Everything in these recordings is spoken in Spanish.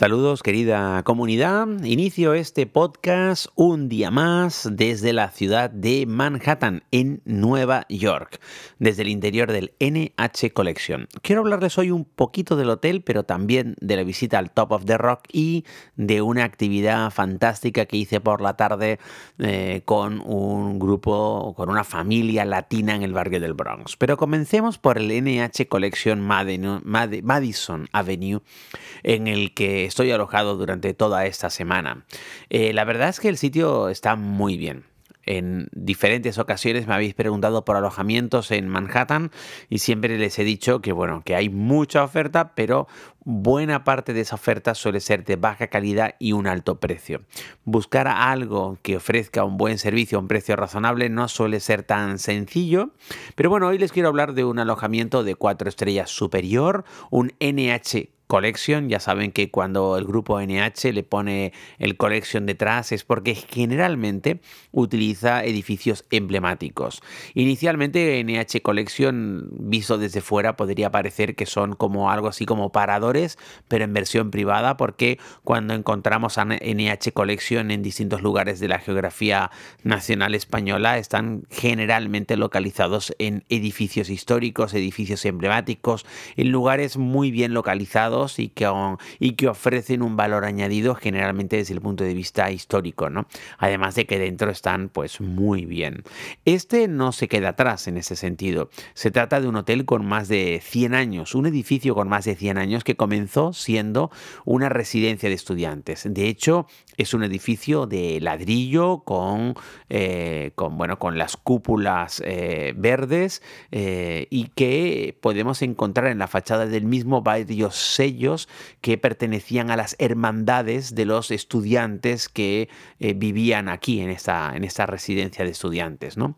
Saludos querida comunidad, inicio este podcast un día más desde la ciudad de Manhattan, en Nueva York, desde el interior del NH Collection. Quiero hablarles hoy un poquito del hotel, pero también de la visita al Top of the Rock y de una actividad fantástica que hice por la tarde eh, con un grupo, con una familia latina en el barrio del Bronx. Pero comencemos por el NH Collection Madison Avenue, en el que estoy alojado durante toda esta semana. Eh, la verdad es que el sitio está muy bien. En diferentes ocasiones me habéis preguntado por alojamientos en Manhattan y siempre les he dicho que bueno, que hay mucha oferta, pero buena parte de esa oferta suele ser de baja calidad y un alto precio. Buscar algo que ofrezca un buen servicio a un precio razonable no suele ser tan sencillo, pero bueno, hoy les quiero hablar de un alojamiento de cuatro estrellas superior, un NH Collection. Ya saben que cuando el grupo NH le pone el Collection detrás es porque generalmente utiliza edificios emblemáticos. Inicialmente NH Collection, visto desde fuera, podría parecer que son como algo así como paradores, pero en versión privada, porque cuando encontramos a NH Collection en distintos lugares de la geografía nacional española, están generalmente localizados en edificios históricos, edificios emblemáticos, en lugares muy bien localizados y que, y que ofrecen un valor añadido generalmente desde el punto de vista histórico, ¿no? Además de que dentro están pues muy bien. Este no se queda atrás en ese sentido. Se trata de un hotel con más de 100 años, un edificio con más de 100 años que comenzó siendo una residencia de estudiantes. De hecho, es un edificio de ladrillo con, eh, bueno, con las cúpulas eh, verdes eh, y que podemos encontrar en la fachada del mismo barrio sellos que pertenecían a las hermandades de los estudiantes que vivían aquí en esta, en esta residencia de estudiantes. ¿no?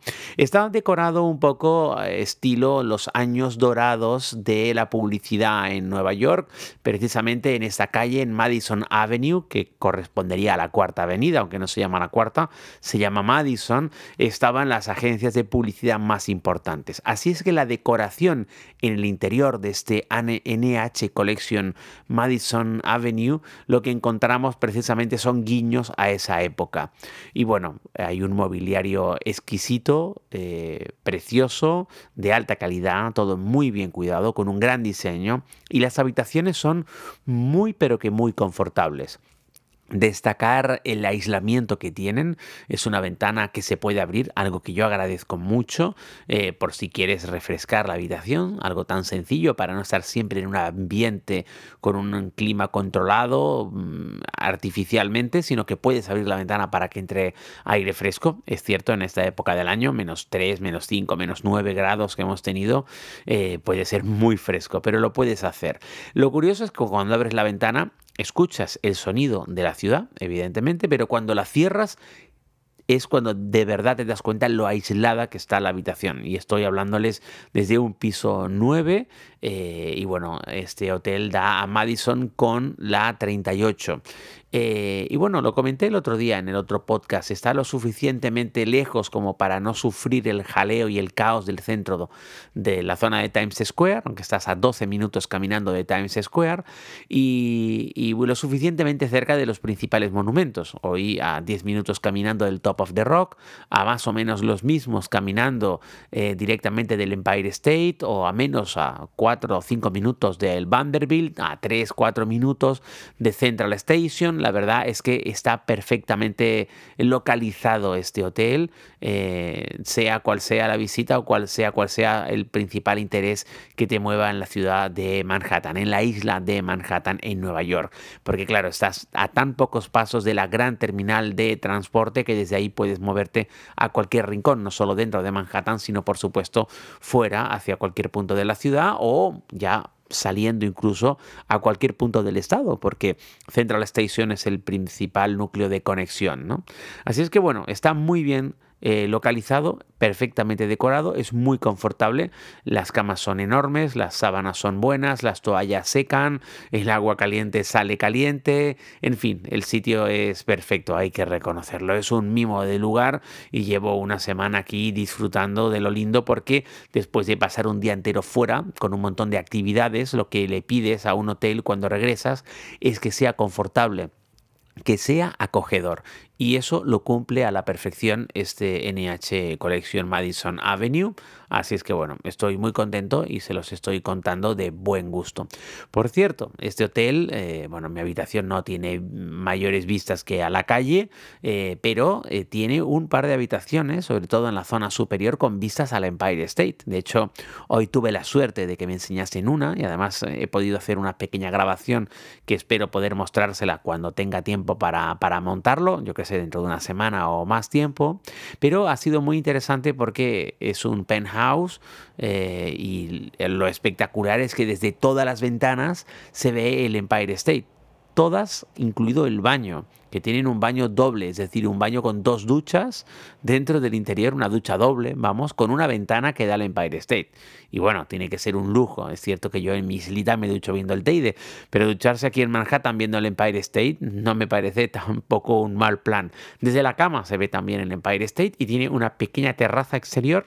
Decorado un poco estilo los años dorados de la publicidad en Nueva York, precisamente en esta calle en Madison Avenue, que correspondería la Cuarta Avenida, aunque no se llama la Cuarta, se llama Madison, estaban las agencias de publicidad más importantes. Así es que la decoración en el interior de este NH Collection Madison Avenue, lo que encontramos precisamente son guiños a esa época. Y bueno, hay un mobiliario exquisito, eh, precioso, de alta calidad, todo muy bien cuidado, con un gran diseño, y las habitaciones son muy pero que muy confortables. Destacar el aislamiento que tienen. Es una ventana que se puede abrir, algo que yo agradezco mucho eh, por si quieres refrescar la habitación, algo tan sencillo para no estar siempre en un ambiente con un clima controlado mm, artificialmente, sino que puedes abrir la ventana para que entre aire fresco. Es cierto, en esta época del año, menos 3, menos 5, menos 9 grados que hemos tenido, eh, puede ser muy fresco, pero lo puedes hacer. Lo curioso es que cuando abres la ventana, escuchas el sonido de la ciudad, evidentemente, pero cuando la cierras es cuando de verdad te das cuenta lo aislada que está la habitación. Y estoy hablándoles desde un piso 9 eh, y bueno, este hotel da a Madison con la 38. Eh, y bueno, lo comenté el otro día en el otro podcast, está lo suficientemente lejos como para no sufrir el jaleo y el caos del centro de la zona de Times Square, aunque estás a 12 minutos caminando de Times Square, y, lo suficientemente cerca de los principales monumentos. Hoy a 10 minutos caminando del Top of the Rock, a más o menos los mismos caminando eh, directamente del Empire State, o a menos a 4 o 5 minutos del Vanderbilt, a 3, 4 minutos de Central Station, la verdad es que está perfectamente localizado este hotel, eh, sea cual sea la visita o cual sea cual sea el principal interés que te mueva en la ciudad de Manhattan, en la isla de Manhattan, en Nueva York. Porque claro, estás a tan pocos pasos de la gran terminal de transporte que desde ahí puedes moverte a cualquier rincón, no solo dentro de Manhattan, sino por supuesto fuera, hacia cualquier punto de la ciudad o ya saliendo incluso a cualquier punto del estado, porque Central Station es el principal núcleo de conexión. ¿no? Así es que bueno, está muy bien eh, localizado, perfectamente decorado, es muy confortable, las camas son enormes, las sábanas son buenas, las toallas secan, el agua caliente sale caliente, en fin, el sitio es perfecto, hay que reconocerlo, es un mimo de lugar y llevo una semana aquí disfrutando de lo lindo porque después de pasar un día entero fuera con un montón de actividades, lo que le pides a un hotel cuando regresas es que sea confortable que sea acogedor y eso lo cumple a la perfección este NH Collection Madison Avenue. Así es que bueno, estoy muy contento y se los estoy contando de buen gusto. Por cierto, este hotel, eh, bueno, mi habitación no tiene mayores vistas que a la calle, eh, pero eh, tiene un par de habitaciones, sobre todo en la zona superior, con vistas al Empire State. De hecho, hoy tuve la suerte de que me enseñasen una y además he podido hacer una pequeña grabación que espero poder mostrársela cuando tenga tiempo para, para montarlo. Yo que sé dentro de una semana o más tiempo, pero ha sido muy interesante porque es un penthouse eh, y lo espectacular es que desde todas las ventanas se ve el Empire State todas, incluido el baño, que tienen un baño doble, es decir, un baño con dos duchas dentro del interior, una ducha doble, vamos, con una ventana que da al Empire State. Y bueno, tiene que ser un lujo. Es cierto que yo en mi islita me ducho viendo el Teide, pero ducharse aquí en Manhattan viendo el Empire State no me parece tampoco un mal plan. Desde la cama se ve también el Empire State y tiene una pequeña terraza exterior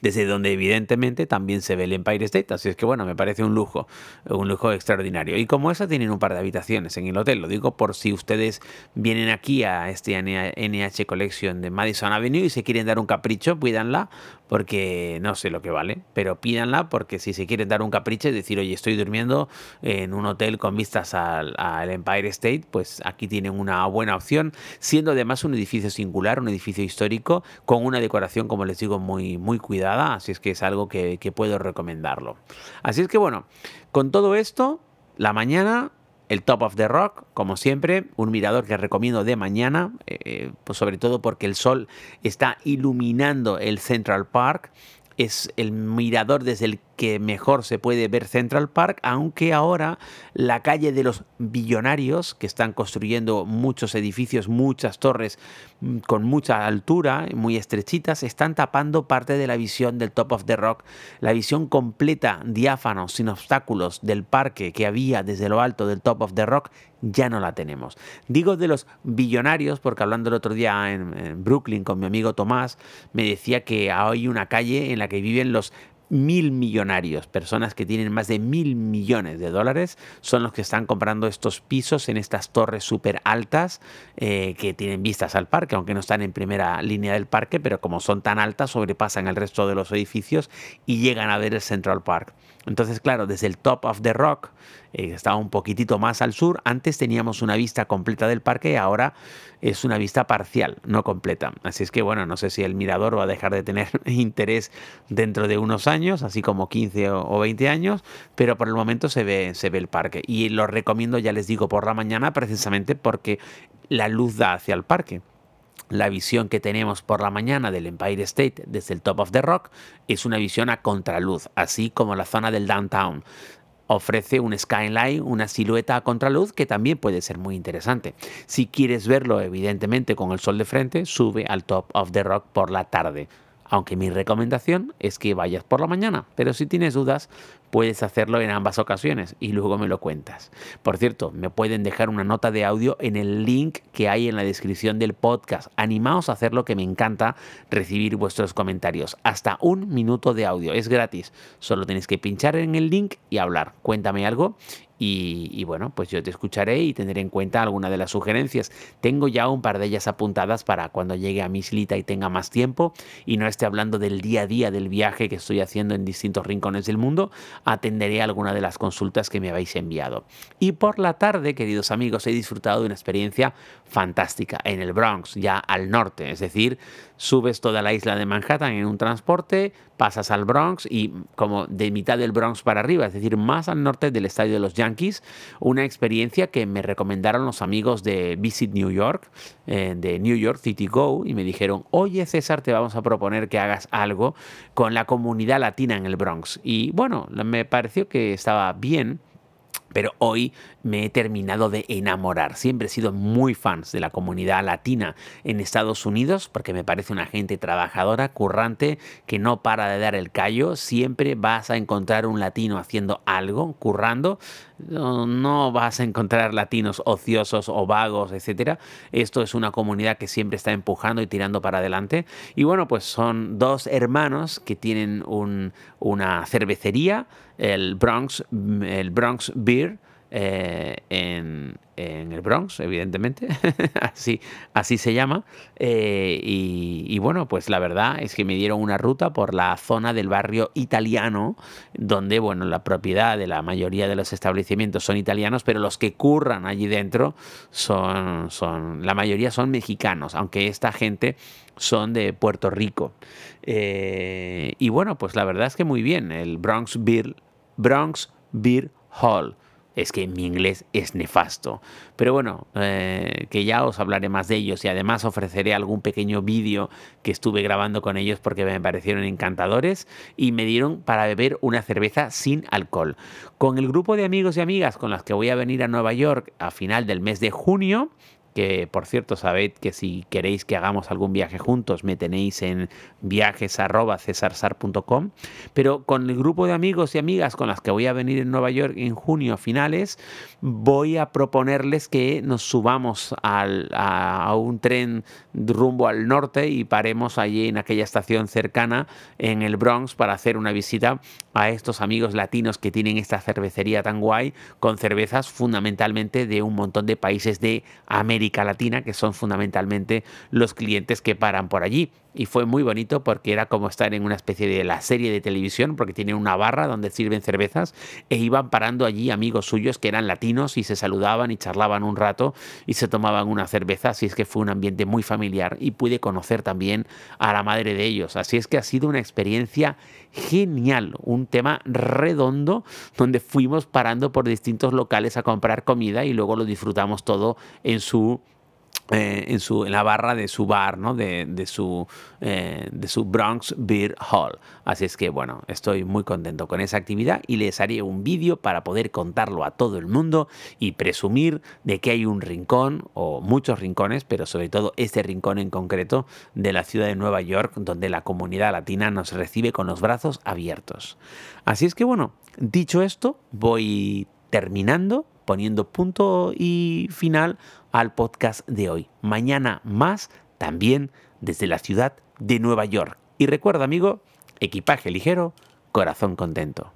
desde donde evidentemente también se ve el Empire State, así es que bueno, me parece un lujo, un lujo extraordinario. Y como esa tienen un par de habitaciones en el hotel, lo digo por si ustedes vienen aquí a este NH Collection de Madison Avenue y se quieren dar un capricho, pídanla, porque no sé lo que vale, pero pídanla porque si se quieren dar un capricho y decir, oye, estoy durmiendo en un hotel con vistas al, Empire State, pues aquí tienen una buena opción, siendo además un edificio singular, un edificio histórico, con una decoración, como les digo, muy, muy cuidada, así es que es algo que, puedo recomendarlo. Así es que bueno, con todo esto, la mañana el Top of the Rock, como siempre, un mirador que recomiendo de mañana, eh, pues sobre todo porque el sol está iluminando el Central Park. Es el mirador desde el que mejor se puede ver Central Park, aunque ahora la calle de los billonarios, que están construyendo muchos edificios, muchas torres mm, con mucha altura, muy estrechitas, están tapando parte de la visión del Top of the Rock, la visión completa, diáfano, sin obstáculos del parque que había desde lo alto del Top of the Rock, ya no la tenemos. Digo de los billonarios, porque hablando el otro día en, en Brooklyn con mi amigo Tomás, me decía que hay una calle en la que viven los mil millonarios, personas que tienen más de mil millones de dólares, son los que están comprando estos pisos en estas torres súper altas eh, que tienen vistas al parque, aunque no están en primera línea del parque, pero como son tan altas, sobrepasan el resto de los edificios y llegan a ver el Central Park. Entonces, claro, desde el top of the rock, eh, estaba un poquitito más al sur, antes teníamos una vista completa del parque y ahora es una vista parcial, no completa. Así es que, bueno, no sé si el mirador va a dejar de tener interés dentro de unos años, así como 15 o 20 años, pero por el momento se ve, se ve el parque. Y lo recomiendo, ya les digo, por la mañana, precisamente porque la luz da hacia el parque la visión que tenemos por la mañana del Empire State desde el Top of the Rock es una visión a contraluz, así como la zona del downtown. Ofrece un skyline, una silueta a contraluz que también puede ser muy interesante. Si quieres verlo, evidentemente, con el sol de frente, sube al Top of the Rock por la tarde. Aunque mi recomendación es que vayas por la mañana, pero si tienes dudas, puedes hacerlo en ambas ocasiones y luego me lo cuentas. Por cierto, me pueden dejar una nota de audio en el link que hay en la descripción del podcast. Animaos a hacerlo que me encanta recibir vuestros comentarios. Hasta un minuto de audio, es gratis. Solo tenéis que pinchar en el link y hablar. Cuéntame algo y, bueno, pues yo te escucharé y tendré en cuenta alguna de las sugerencias. Tengo ya un par de ellas apuntadas para cuando llegue a mi islita y tenga más tiempo y no esté hablando del día a día del viaje que estoy haciendo en distintos rincones del mundo, atenderé alguna de las consultas que me habéis enviado. Y por la tarde, queridos amigos, he disfrutado de una experiencia fantástica en el Bronx, ya al norte, es decir, subes toda la isla de Manhattan en un transporte, pasas al Bronx y como de mitad del Bronx para arriba, es decir, más al norte del estadio de los Yankees, una experiencia que me recomendaron los amigos de Visit New York, eh, de New York City Go, y me dijeron, oye César, te vamos a proponer que hagas algo con la comunidad latina en el Bronx. Y bueno, me pareció que estaba bien pero hoy me he terminado de enamorar. Siempre he sido muy fans de la comunidad latina en Estados Unidos porque me parece una gente trabajadora, currante, que no para de dar el callo. Siempre vas a encontrar un latino haciendo algo, currando. No, vas a encontrar latinos ociosos o vagos, etc. Esto es una comunidad que siempre está empujando y tirando para adelante. Y bueno, pues son dos hermanos que tienen una cervecería, el Bronx, el Bronx Beer, eh, en, el Bronx, evidentemente, así, se llama. Eh, y, bueno, pues la verdad es que me dieron una ruta por la zona del barrio italiano, donde, bueno, la propiedad de la mayoría de los establecimientos son italianos, pero los que curran allí dentro son, son la mayoría son mexicanos, aunque esta gente son de Puerto Rico. Eh, y bueno, pues la verdad es que muy bien, el Bronx Beer, Bronx Beer Hall es que mi inglés es nefasto. Pero bueno, eh, que ya os hablaré más de ellos y además ofreceré algún pequeño vídeo que estuve grabando con ellos porque me parecieron encantadores y me dieron para beber una cerveza sin alcohol. Con el grupo de amigos y amigas con las que voy a venir a Nueva York a final del mes de junio, que por cierto sabed que si queréis que hagamos algún viaje juntos me tenéis en viajes.cesarsar.com, pero con el grupo de amigos y amigas con las que voy a venir en Nueva York en junio finales, voy a proponerles que nos subamos a, un tren rumbo al norte y paremos allí en aquella estación cercana en el Bronx para hacer una visita a estos amigos latinos que tienen esta cervecería tan guay con cervezas fundamentalmente de un montón de países de Latina, que son fundamentalmente los clientes que paran por allí. Y fue muy bonito porque era como estar en una especie de la serie de televisión, porque tienen una barra donde sirven cervezas e iban parando allí amigos suyos que eran latinos y se saludaban y charlaban un rato y se tomaban una cerveza. Así es que fue un ambiente muy familiar y pude conocer también a la madre de ellos. Así es que ha sido una experiencia genial, un tema redondo donde fuimos parando por distintos locales a comprar comida y luego lo disfrutamos todo en su eh, en, su, en la barra de su bar, ¿no? de, de, su, eh, de su Bronx Beer Hall. Así es que, bueno, estoy muy contento con esa actividad y les haré un vídeo para poder contarlo a todo el mundo y presumir de que hay un rincón, o muchos rincones, pero sobre todo este rincón en concreto de la ciudad de Nueva York, donde la comunidad latina nos recibe con los brazos abiertos. Así es que, bueno, dicho esto, voy terminando poniendo punto y final al podcast de hoy. Mañana más, también desde la ciudad de Nueva York. Y recuerda, amigo, equipaje ligero, corazón contento.